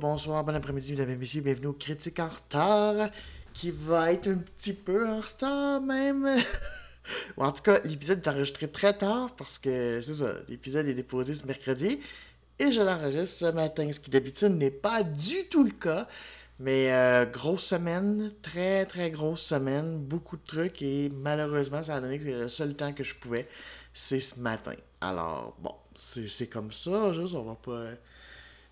bonsoir, bon après-midi, mesdames et messieurs, bienvenue au Critique en retard, qui va être un petit peu en retard même. Ou en tout cas, l'épisode est enregistré très tard parce que c'est ça, l'épisode est déposé ce mercredi et je l'enregistre ce matin, ce qui d'habitude n'est pas du tout le cas. Mais euh, grosse semaine, très très grosse semaine, beaucoup de trucs et malheureusement ça a donné que le seul temps que je pouvais, c'est ce matin. Alors bon, c'est comme ça, juste on va pas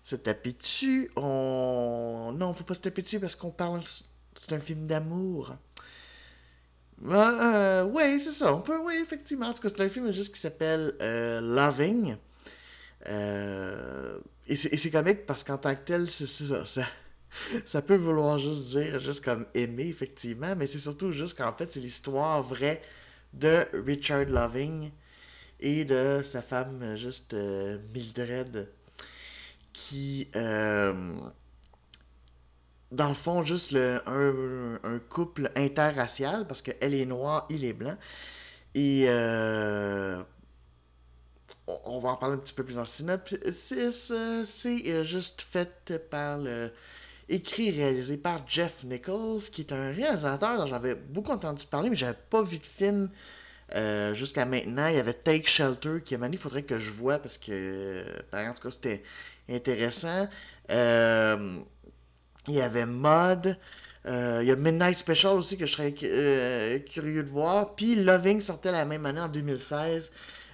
se taper dessus. On... Non, faut pas se taper dessus parce qu'on parle. C'est un film d'amour. Euh, ouais, c'est ça. On peut, oui, effectivement. En tout cas, c'est un film juste qui s'appelle euh, Loving. Euh, et c'est comique parce qu'en tant que tel, c'est ça, ça. Ça peut vouloir juste dire, juste comme aimer, effectivement, mais c'est surtout juste qu'en fait, c'est l'histoire vraie de Richard Loving et de sa femme, juste Mildred, qui, euh, dans le fond, juste le, un, couple interracial, parce qu'elle est noire, il est blanc. Et euh, on va en parler un petit peu plus le synopsis. C'est juste fait par le. Écrit et réalisé par Jeff Nichols, qui est un réalisateur dont j'avais beaucoup entendu parler, mais j'avais pas vu de film jusqu'à maintenant. Il y avait Take Shelter, qui à il faudrait que je vois parce que, en tout cas, c'était intéressant. Euh, il y avait Mod. Euh, il y a Midnight Special aussi que je serais euh, curieux de voir. Puis Loving sortait la même année en 2016.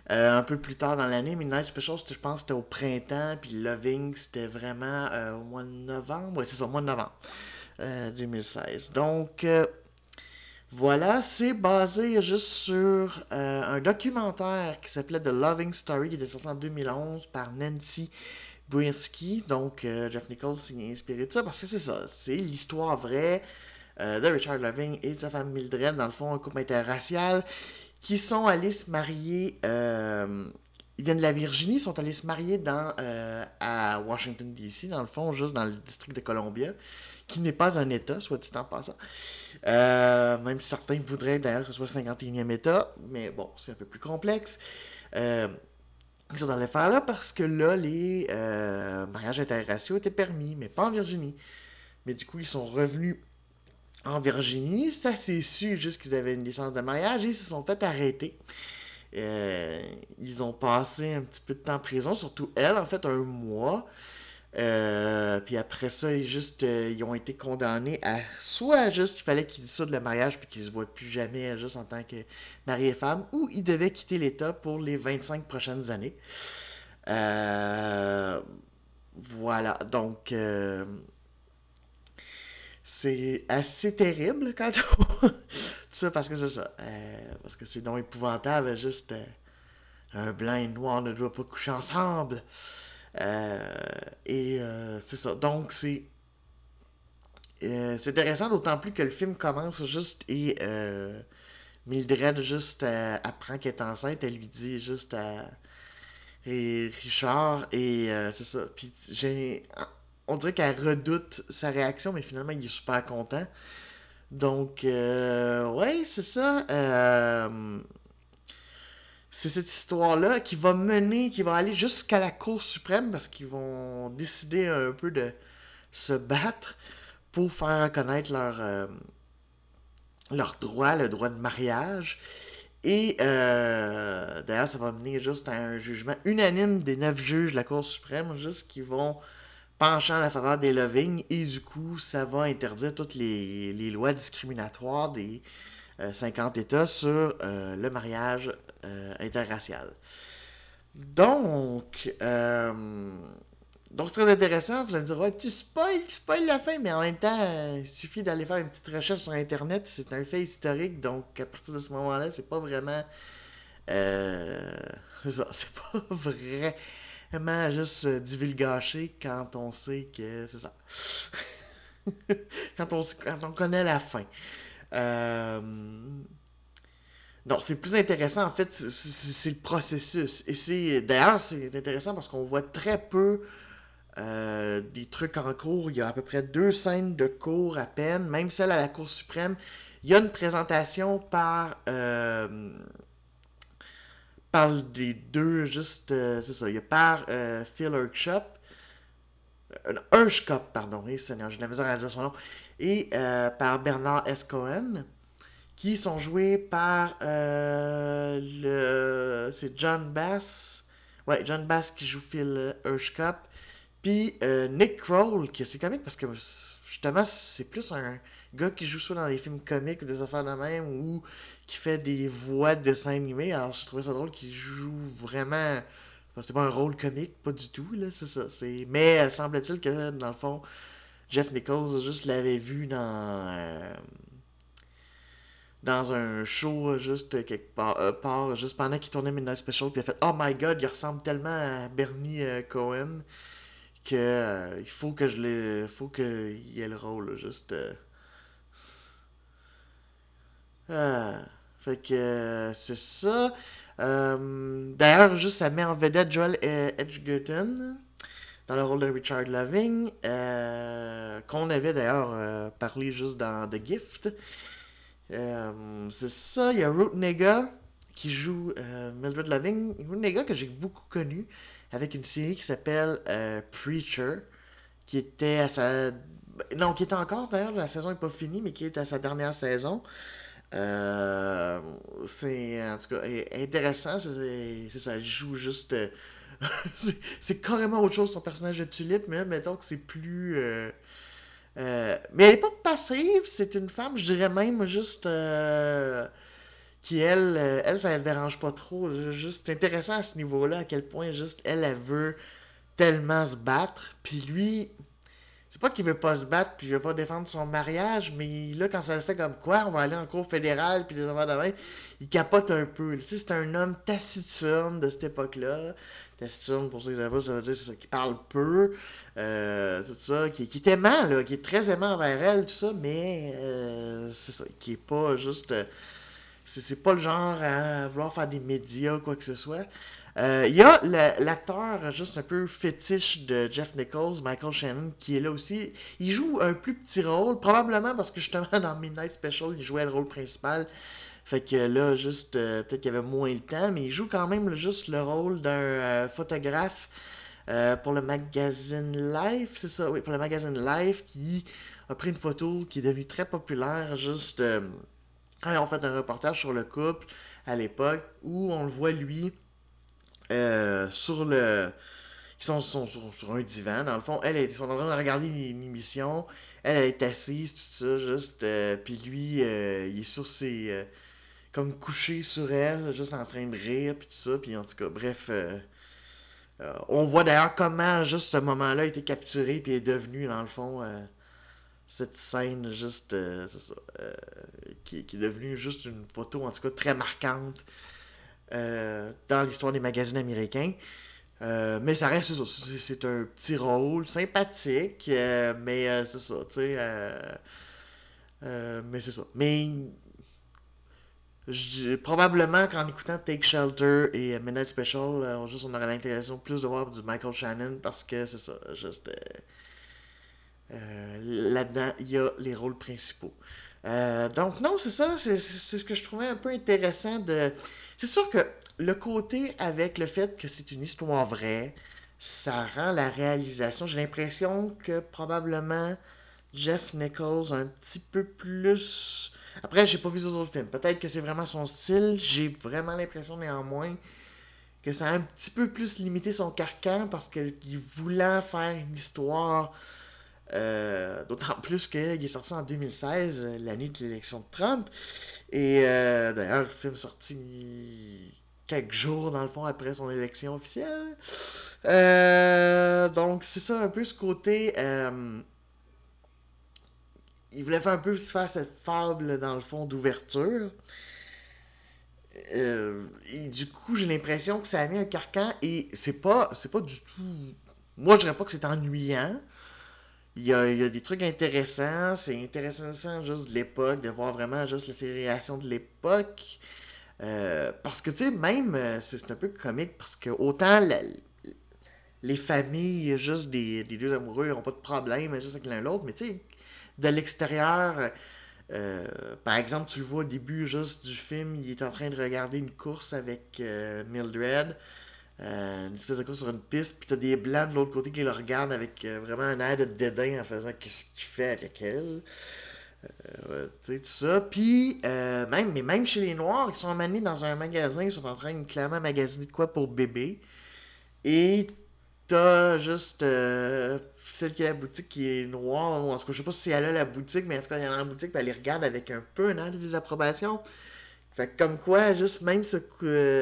un peu plus tard dans l'année. Midnight Special, je pense c'était au printemps. Puis Loving, c'était vraiment au mois de novembre. Oui, c'est ça, au mois de novembre 2016. Donc, voilà, c'est basé juste sur un documentaire qui s'appelait The Loving Story, qui était sorti en 2011 par Nancy Brinsky. Donc, euh, Jeff Nichols s'est inspiré de ça parce que c'est ça. C'est l'histoire vraie euh, de Richard Loving et de sa femme Mildred, dans le fond, un couple interracial, qui sont allés se marier. Euh, ils viennent de la Virginie, sont allés se marier dans, à Washington, D.C., dans le fond, juste dans le district de Columbia, qui n'est pas un État, soit dit en passant. même si certains voudraient d'ailleurs que ce soit le 51e État, mais bon, c'est un peu plus complexe. Ils sont dans l'affaire là parce que là, les euh, mariages interraciaux étaient permis, mais pas en Virginie. Mais du coup, ils sont revenus en Virginie. Ça s'est su juste qu'ils avaient une licence de mariage et ils se sont fait arrêter. Euh, ils ont passé un petit peu de temps en prison, surtout elle, en fait, un mois. Euh, puis après ça, ils, juste, euh, ils ont été condamnés à soit juste il fallait qu'ils dissoudent le mariage puis qu'ils se voient plus jamais juste en tant que mari et femme, ou ils devaient quitter l'État pour les 25 prochaines années. Euh, voilà, donc c'est assez terrible quand on... Tout ça parce que c'est ça. parce que c'est donc épouvantable, juste un blanc et noir ne doivent pas coucher ensemble. Euh, et euh, c'est ça. Donc, c'est. Euh, c'est intéressant, d'autant plus que le film commence juste et Mildred juste apprend qu'elle est enceinte. Elle lui dit juste à Richard et c'est ça. Puis j'ai. On dirait qu'elle redoute sa réaction, mais finalement, il est super content. Donc, ouais, c'est ça c'est cette histoire-là qui va mener, qui va aller jusqu'à la Cour suprême parce qu'ils vont décider un peu de se battre pour faire reconnaître leur, euh, leur droit, le droit de mariage. Et euh, d'ailleurs, ça va mener juste à un jugement unanime des neuf juges de la Cour suprême, juste qui vont pencher en la faveur des loving. Et du coup, ça va interdire toutes les, lois discriminatoires des 50 euh, États sur le mariage euh, interracial. Donc, euh, donc c'est très intéressant. Vous allez me dire, ouais, tu spoil, tu spoil la fin, mais en même temps, il suffit d'aller faire une petite recherche sur Internet. C'est un fait historique, donc à partir de ce moment-là, c'est pas vraiment. Euh, c'est pas vraiment juste divulgacher quand on sait que c'est ça. quand, on, quand on connaît la fin. Euh, non, c'est plus intéressant, en fait, c'est le processus. Et c'est d'ailleurs, c'est intéressant parce qu'on voit très peu euh, des trucs en cours. Il y a à peu près deux scènes de cours à peine, même celle à la Cour suprême. Il y a une présentation par euh, parle des deux, juste, euh, c'est ça, il y a par Phil Urshop, Urshkop, pardon, oui, Seigneur, j'ai la à dire son nom, et par Bernard S. Cohen, qui sont joués par euh, le, c'est John Bass, ouais, John Bass qui joue Phil Urshkop, puis euh, Nick Kroll, qui c'est comique parce que justement, c'est plus un gars qui joue soit dans les films comiques ou des affaires de même ou qui fait des voix de dessins animés. Alors, je trouvais ça drôle qu'il joue vraiment. enfin, c'est pas un rôle comique, pas du tout, là, c'est ça. C'est... Mais euh, semble-t-il que, dans le fond, Jeff Nichols juste l'avait vu dans. Euh, dans un show, juste quelque part, euh, juste pendant qu'il tournait Midnight Special, puis il a fait Oh my god, il ressemble tellement à Bernie euh, Cohen que euh, il faut que je l'ai faut qu'il ait le rôle juste euh. Ah. fait que euh, c'est ça Euh, d'ailleurs juste ça met en vedette Joel euh, Edgerton dans le rôle de Richard Loving euh, qu'on avait d'ailleurs euh, parlé juste dans The Gift Euh, c'est ça il y a Ruth Nega qui joue euh, Mildred Loving Ruth Nega que j'ai beaucoup connu avec une série qui s'appelle euh, Preacher, qui était à sa... Non, qui était encore, d'ailleurs, la saison n'est pas finie, mais qui est à sa dernière saison. C'est, en tout cas, intéressant, c'est ça, elle joue juste... c'est carrément autre chose, son personnage de Tulip, mais mettons que c'est plus... euh, mais elle est pas passive, c'est une femme, je dirais même juste... euh, qui elle, euh, elle, ça ne dérange pas trop. Juste, c'est intéressant à ce niveau-là, à quel point juste elle, elle veut tellement se battre. Puis lui, c'est pas qu'il veut pas se battre, puis il veut pas défendre son mariage, mais là, quand ça le fait comme quoi, on va aller en cour fédérale, puis des affaires de il capote un peu. Tu sais, c'est un homme taciturne de cette époque-là. Taciturne, pour ceux qui savent pas, ça veut dire c'est qui parle peu, euh, tout ça, qui, est aimant, là, qui est très aimant envers elle, tout ça, mais euh, qui est pas juste. euh, c'est pas le genre à vouloir faire des médias, quoi que ce soit. Il y a l'acteur juste un peu fétiche de Jeff Nichols, Michael Shannon, qui est là aussi. Il joue un plus petit rôle, probablement parce que justement dans Midnight Special, il jouait le rôle principal. Fait que là, juste, euh, peut-être qu'il y avait moins le temps, mais il joue quand même juste le rôle d'un euh, photographe euh, pour le magazine Life, c'est ça, oui, pour le magazine Life, qui a pris une photo qui est devenue très populaire, juste quand ils ont fait un reportage sur le couple à l'époque, où on le voit lui sur le. Ils sont, sont sur, un divan, dans le fond. Elle, ils sont en train de regarder une, émission. Elle, elle est assise, tout ça, juste. puis lui, il est sur ses. Comme couché sur elle, juste en train de rire, puis tout ça. Puis en tout cas, bref. euh, euh, on voit d'ailleurs comment juste ce moment-là a été capturé, puis est devenu, dans le fond, euh, cette scène juste. c'est ça. qui, qui est devenue juste une photo, en tout cas, très marquante dans l'histoire des magazines américains. Mais ça reste. C'est c'est un petit rôle sympathique, mais c'est ça, tu sais. mais c'est ça. Mais probablement qu'en écoutant Take Shelter et euh, Midnight Special, euh, on, juste, aurait l'impression plus de voir du Michael Shannon parce que c'est ça. Juste. euh, Là-dedans, il y a les rôles principaux. Donc, non, c'est ça. C'est ce que je trouvais un peu intéressant de. C'est sûr que le côté avec le fait que c'est une histoire vraie, ça rend la réalisation. J'ai l'impression que probablement Jeff Nichols un petit peu plus. Après, j'ai pas vu les autres films. Peut-être que c'est vraiment son style. J'ai vraiment l'impression néanmoins que ça a un petit peu plus limité son carcan parce qu'il voulait faire une histoire. euh, D'autant plus qu'il est sorti en 2016, euh, l'année de l'élection de Trump. Et euh, d'ailleurs, le film sorti quelques jours, dans le fond, après son élection officielle. Euh, donc, c'est ça un peu ce côté. Il voulait faire un peu faire cette fable, dans le fond, d'ouverture. Euh, et du coup, j'ai l'impression que ça a mis un carcan et c'est pas, c'est pas du tout. Moi, je dirais pas que c'est ennuyant. Il y a, des trucs intéressants. C'est intéressant juste de l'époque, de voir vraiment juste la ségrégation de l'époque. Euh, parce que, tu sais, même, euh, c'est un peu comique parce que autant les familles juste des, des deux amoureux n'ont pas de problème juste avec l'un l'autre, mais tu sais, de l'extérieur, Euh, par exemple, tu le vois au début juste du film, il est en train de regarder une course avec Mildred. une espèce de course sur une piste, puis t'as des blancs de l'autre côté qui le regardent avec vraiment un air de dédain en faisant ce qu'il fait avec elle. Euh, tu sais, tout ça. Puis, euh, même, mais même chez les Noirs, ils sont amenés dans un magasin, ils sont en train de clairement magasiner de quoi pour bébé. Et t'as juste euh, celle qui a la boutique qui est noire. En tout cas, je sais pas si elle a la boutique, mais en tout cas, elle est dans la boutique, puis elle les regarde avec un peu de désapprobation. Fait que comme quoi, juste même ce,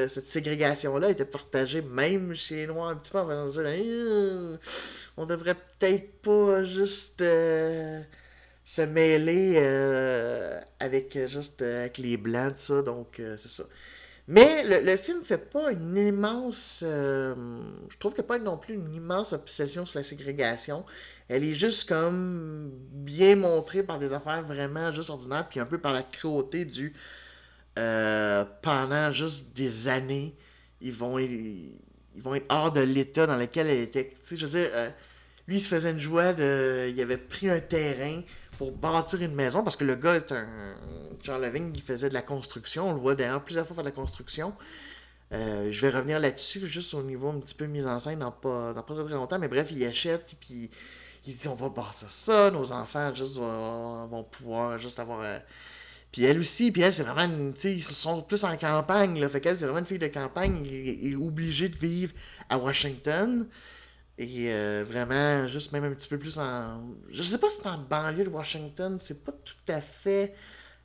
cette ségrégation-là était partagée même chez les Noirs un petit peu en faisant dire on devrait peut-être pas juste se mêler euh, avec euh, juste euh, avec les blancs, tout ça, donc c'est ça. Mais le, le, film fait pas une immense. je trouve qu'il n'y a pas non plus une immense obsession sur la ségrégation. Elle est juste comme bien montrée par des affaires vraiment juste ordinaires, puis un peu par la cruauté du. pendant juste des années, ils vont, ils, vont être hors de l'état dans lequel elle était. Tu sais, je veux dire, lui, il se faisait une joie de. Il avait pris un terrain pour bâtir une maison, parce que le gars est un. Jean Leving, il faisait de la construction. On le voit d'ailleurs plusieurs fois faire de la construction. Euh, je vais revenir là-dessus, juste au niveau un petit peu mise en scène dans pas, dans pas très, longtemps. Mais bref, il achète, puis il dit on va bâtir ça, nos enfants juste vont, pouvoir juste avoir. Euh, puis elle aussi, puis elle, c'est vraiment sais, ils sont plus en campagne, là. Fait qu'elle, c'est vraiment une fille de campagne, et est obligée de vivre à Washington. Et euh, vraiment, juste même un petit peu plus en. Je sais pas si c'est en banlieue de Washington, c'est pas tout à fait.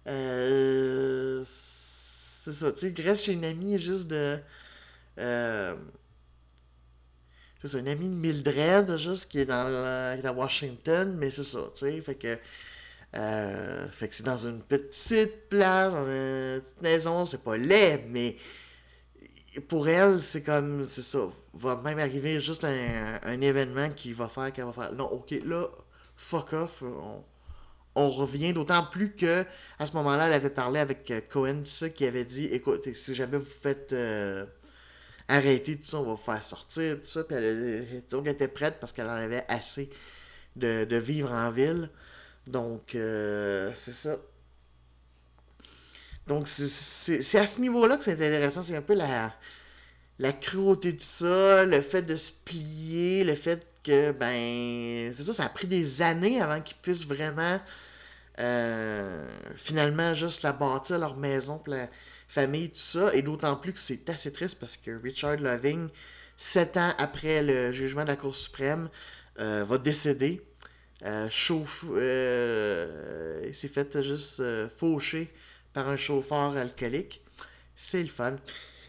Euh... C'est ça, tu sais, reste chez une amie juste de. Euh... C'est ça, une amie de Mildred, juste qui est dans, est à Washington, mais c'est ça, tu sais, fait que. Euh, fait que c'est dans une petite place, dans une petite maison, c'est pas laid, mais pour elle, c'est comme, c'est ça, va même arriver juste un, événement qui va faire qu'elle va faire, non, ok, là, fuck off, on, revient, d'autant plus que à ce moment-là, elle avait parlé avec euh, Cohen, ça, qui avait dit, écoute, si jamais vous faites euh, arrêter tout ça, on va vous faire sortir, tout ça, puis elle, donc elle était prête parce qu'elle en avait assez de, vivre en ville, donc, euh, c'est ça. Donc, c'est à ce niveau-là que c'est intéressant. C'est un peu la, la cruauté de ça, le fait de se plier, le fait que, ben, c'est ça, ça a pris des années avant qu'ils puissent vraiment, euh, finalement, juste la bâtir, leur maison, pour la famille, tout ça. Et d'autant plus que c'est assez triste parce que Richard Loving, sept ans après le jugement de la Cour suprême, euh, va décéder. Euh, chauffe, il s'est fait juste faucher par un chauffeur alcoolique. C'est le fun.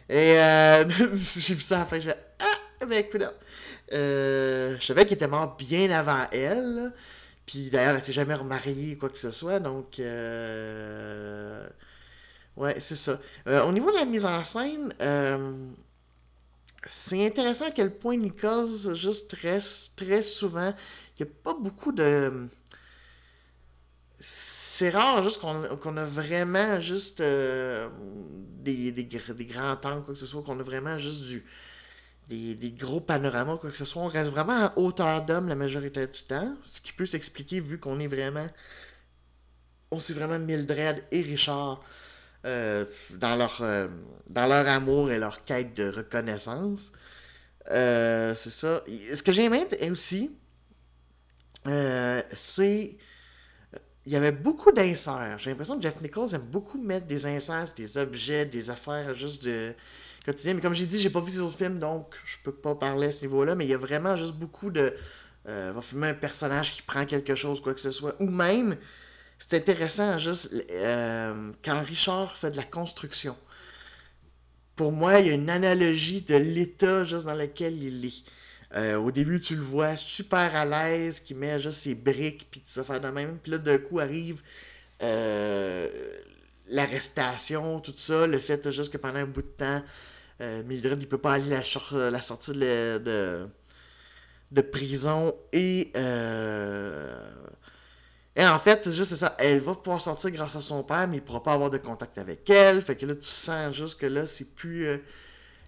Et euh, j'ai vu ça à je Ah, ben écoute, euh, je savais qu'il était mort bien avant elle. Puis d'ailleurs, elle s'est jamais remariée quoi que ce soit. Donc, euh... ouais, c'est ça. Euh, au niveau de la mise en scène, c'est intéressant à quel point Nichols juste reste très souvent. Il n'y a pas beaucoup de c'est rare juste qu'on a vraiment juste euh, des, des, grands temps, quoi que ce soit, qu'on a vraiment juste du des, des, gros panoramas, quoi que ce soit. On reste vraiment à hauteur d'homme la majorité du temps, ce qui peut s'expliquer vu qu'on est vraiment. On suit vraiment Mildred et Richard euh, dans, leur, euh, dans leur amour et leur quête de reconnaissance. c'est ça. Ce que j'aime aussi, c'est il y avait beaucoup d'inserts. J'ai l'impression que Jeff Nichols aime beaucoup mettre des inserts des objets, des affaires juste de quotidien. Mais comme j'ai dit, j'ai pas vu ces autres films, donc je peux pas parler à ce niveau-là. Mais il y a vraiment juste beaucoup de. Euh, va filmer un personnage qui prend quelque chose, quoi que ce soit. Ou même, c'est intéressant juste euh, quand Richard fait de la construction. Pour moi, il y a une analogie de l'état juste dans lequel il est. Euh, au début, tu le vois super à l'aise, qui met juste ses briques, puis ça fait de même. Puis là, d'un coup, arrive euh, l'arrestation, tout ça, le fait juste que pendant un bout de temps, euh, Mildred, il peut pas aller la, la sortie de, de, prison. Et, et en fait, c'est juste ça. Elle va pouvoir sortir grâce à son père, mais il pourra pas avoir de contact avec elle. Fait que là, tu sens juste que là, c'est plus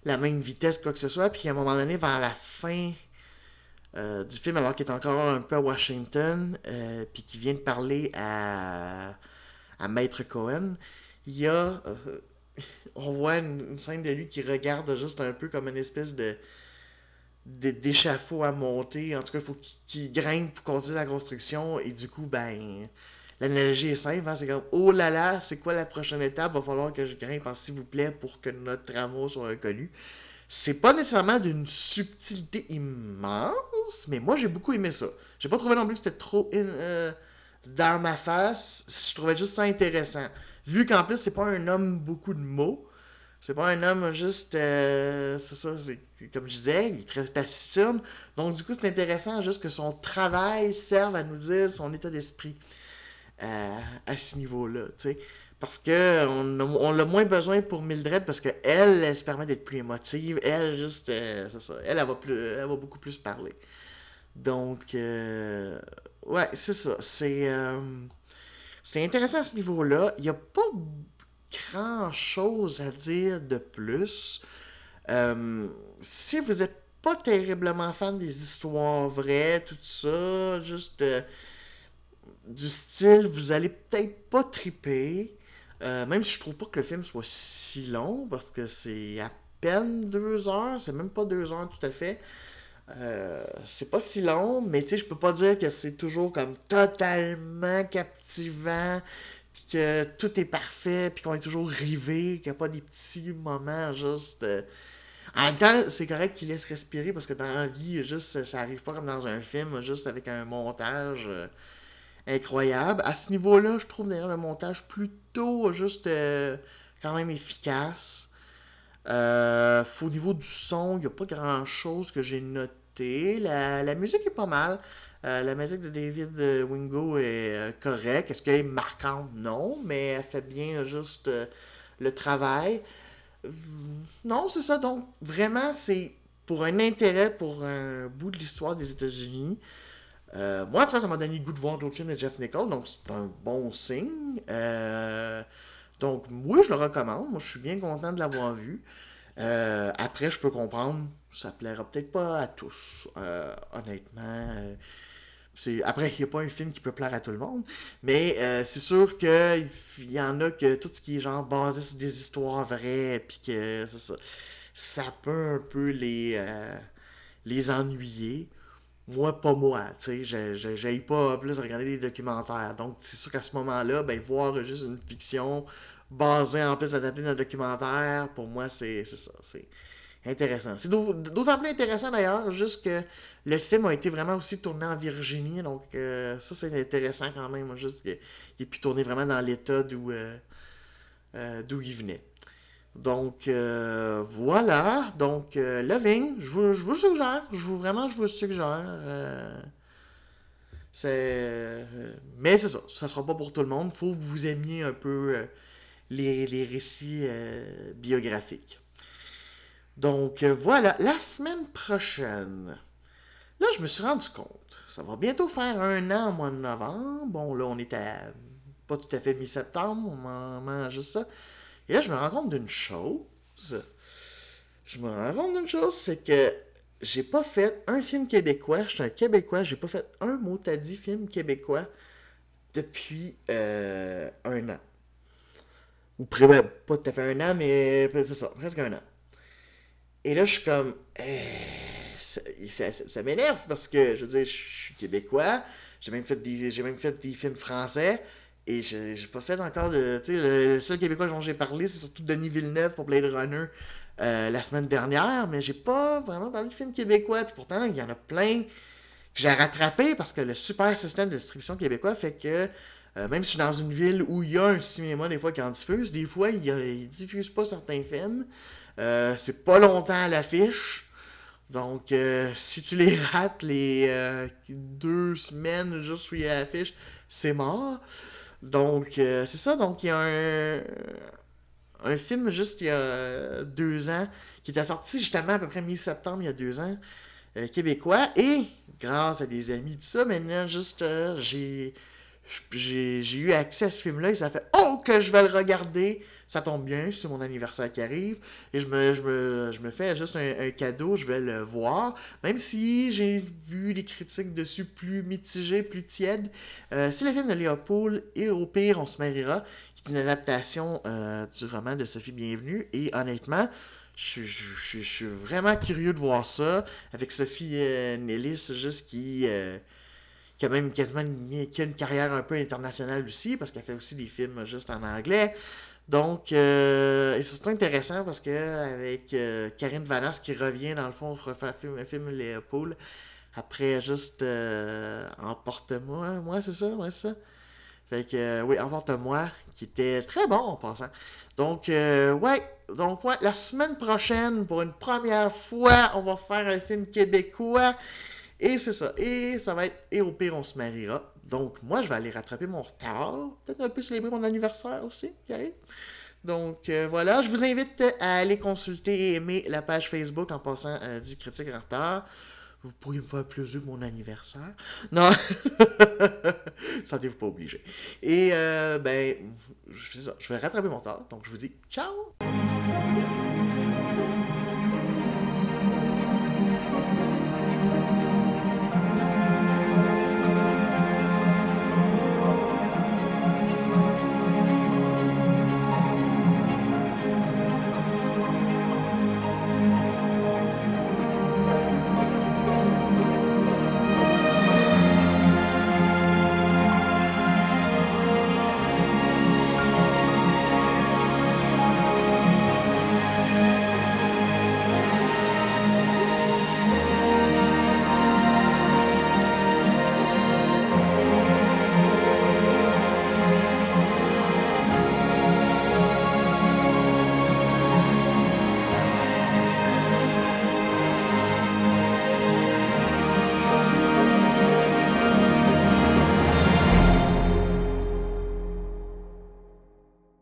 la même vitesse, quoi que ce soit. Puis à un moment donné, vers la fin euh, du film, alors qu'il est encore un peu à Washington, euh, puis qu'il vient de parler à, Maître Cohen, il y a. on voit une, scène de lui qui regarde juste un peu comme une espèce de d'échafaud à monter. En tout cas, il faut qu'il grimpe pour continuer la construction. Et du coup, ben, l'analogie est simple. Hein. C'est comme, oh là là, c'est quoi la prochaine étape? Va falloir que je grimpe, s'il vous plaît, pour que notre amour soit reconnu. C'est pas nécessairement d'une subtilité immense, mais moi, j'ai beaucoup aimé ça. J'ai pas trouvé non plus que c'était trop euh, dans ma face. Je trouvais juste ça intéressant. Vu qu'en plus, c'est pas un homme beaucoup de mots. C'est pas un homme juste. Euh, c'est ça, comme je disais, il est très taciturne. Donc, du coup, c'est intéressant juste que son travail serve à nous dire son état d'esprit euh, à ce niveau-là, tu sais. Parce que on a, on moins besoin pour Mildred parce qu'elle, elle, se permet d'être plus émotive. Elle, juste, euh, ça. Elle, elle va, plus, elle va beaucoup plus parler. Donc, ouais, c'est ça. C'est. c'est intéressant à ce niveau-là. Il n'y a pas grand chose à dire de plus. Euh, si vous n'êtes pas terriblement fan des histoires vraies, tout ça, juste euh, du style, vous allez peut-être pas triper. Euh, même si je trouve pas que le film soit si long, parce que c'est à peine deux heures, c'est même pas deux heures tout à fait. c'est pas si long, mais tu sais, je peux pas dire que c'est toujours comme totalement captivant que tout est parfait, puis qu'on est toujours rivé, qu'il n'y a pas des petits moments juste. Euh, en même temps, c'est correct qu'il laisse respirer parce que dans la vie, juste, ça arrive pas comme dans un film, juste avec un montage euh, incroyable. À ce niveau-là, je trouve d'ailleurs le montage plutôt juste euh, quand même efficace. au niveau du son, il n'y a pas grand chose que j'ai noté. La, musique est pas mal. Euh, la musique de David euh, Wingo est euh, correcte. Est-ce qu'elle est marquante? Non, mais elle fait bien juste le travail. Non, c'est ça. Donc, vraiment, c'est pour un intérêt pour un bout de l'histoire des États-Unis. Moi, tu vois, ça m'a donné le goût de voir d'autres films de Jeff Nichols, donc c'est un bon signe. donc, moi, je le recommande. Moi, je suis bien content de l'avoir vu. après, je peux comprendre, ça plaira peut-être pas à tous, honnêtement. Après, il n'y a pas un film qui peut plaire à tout le monde, mais euh, c'est sûr qu'il y en a que tout ce qui est genre basé sur des histoires vraies, puis que ça, ça peut un peu les, euh, les ennuyer. Moi, pas moi, tu sais, j'aille pas plus regarder des documentaires. Donc, c'est sûr qu'à ce moment-là, ben, voir juste une fiction basée en plus adaptée d'un documentaire, pour moi, c'est ça. C'est intéressant. C'est d'autant plus intéressant d'ailleurs, juste que le film a été vraiment aussi tourné en Virginie, donc euh, ça c'est intéressant quand même, juste qu'il ait pu tourner vraiment dans l'état d'où euh, euh, d'où il venait. Donc voilà, donc Loving, je vous, je vous suggère, je vous, vraiment je vous suggère. c'est mais c'est ça, ça sera pas pour tout le monde, faut que vous aimiez un peu les, les récits biographiques. Donc euh, voilà, la semaine prochaine, là je me suis rendu compte, ça va bientôt faire un an au mois de novembre. Bon là on est à pas tout à fait mi-septembre, on mange ça. Et là je me rends compte d'une chose. Je me rends compte d'une chose, c'est que j'ai pas fait un film québécois. Je suis un Québécois, j'ai pas fait un mot à dit film québécois depuis euh, un an. Ou près, pas tout à fait un an, mais c'est ça, presque un an. Et là, je suis comme. Eh, ça, m'énerve parce que, je veux dire, je suis québécois. J'ai même, fait des, j'ai même fait des films français. Et j'ai, pas fait encore de. Tu sais, le seul québécois dont j'ai parlé, c'est surtout Denis Villeneuve pour Blade Runner euh, la semaine dernière. Mais j'ai pas vraiment parlé de films québécois. Puis pourtant, il y en a plein que j'ai rattrapé parce que le super système de distribution québécois fait que. Euh, même si je suis dans une ville où il y a un cinéma des fois qui en diffuse, des fois il, il diffuse pas certains films. Euh, c'est pas longtemps à l'affiche. Donc, si tu les rates les deux semaines juste où il y a l'affiche, c'est mort. Donc, c'est ça. Donc, il y a un, film juste il y a deux ans qui était sorti justement à peu près mi-septembre il y a deux ans, québécois. Et grâce à des amis, tout ça, maintenant, juste, j'ai, j'ai, eu accès à ce film-là et ça fait Oh, que je vais le regarder ça tombe bien, c'est mon anniversaire qui arrive, et je me, je me, je me fais juste un, cadeau, je vais le voir, même si j'ai vu des critiques dessus plus mitigées, plus tièdes. Euh, c'est le film de Léopold, et au pire, on se mariera, qui est une adaptation euh, du roman de Sophie Bienvenue, et honnêtement, je, suis vraiment curieux de voir ça, avec Sophie euh, Nellis, juste qui qui a même quasiment qui a une carrière un peu internationale aussi, parce qu'elle fait aussi des films juste en anglais. Donc, euh, c'est surtout intéressant parce que avec euh, Karine Vanas qui revient dans le fond pour faire un film, Léopold, après juste euh, Emporte-moi, moi c'est ça, ouais c'est ça. Fait que oui, Emporte-moi, qui était très bon en passant. Donc ouais, donc ouais, la semaine prochaine, pour une première fois, on va faire un film québécois. Et c'est ça. Et ça va être Et au pire, on se mariera. Donc, moi, je vais aller rattraper mon retard. Peut-être un peu célébrer mon anniversaire aussi, qui. Donc, euh, voilà. Je vous invite à aller consulter et aimer la page Facebook en passant euh, du critique en retard. Vous pourriez me faire plaisir mon anniversaire. Non. Sentez-vous pas obligé. Et, euh, ben, je, je vais rattraper mon retard. Donc, je vous dis ciao.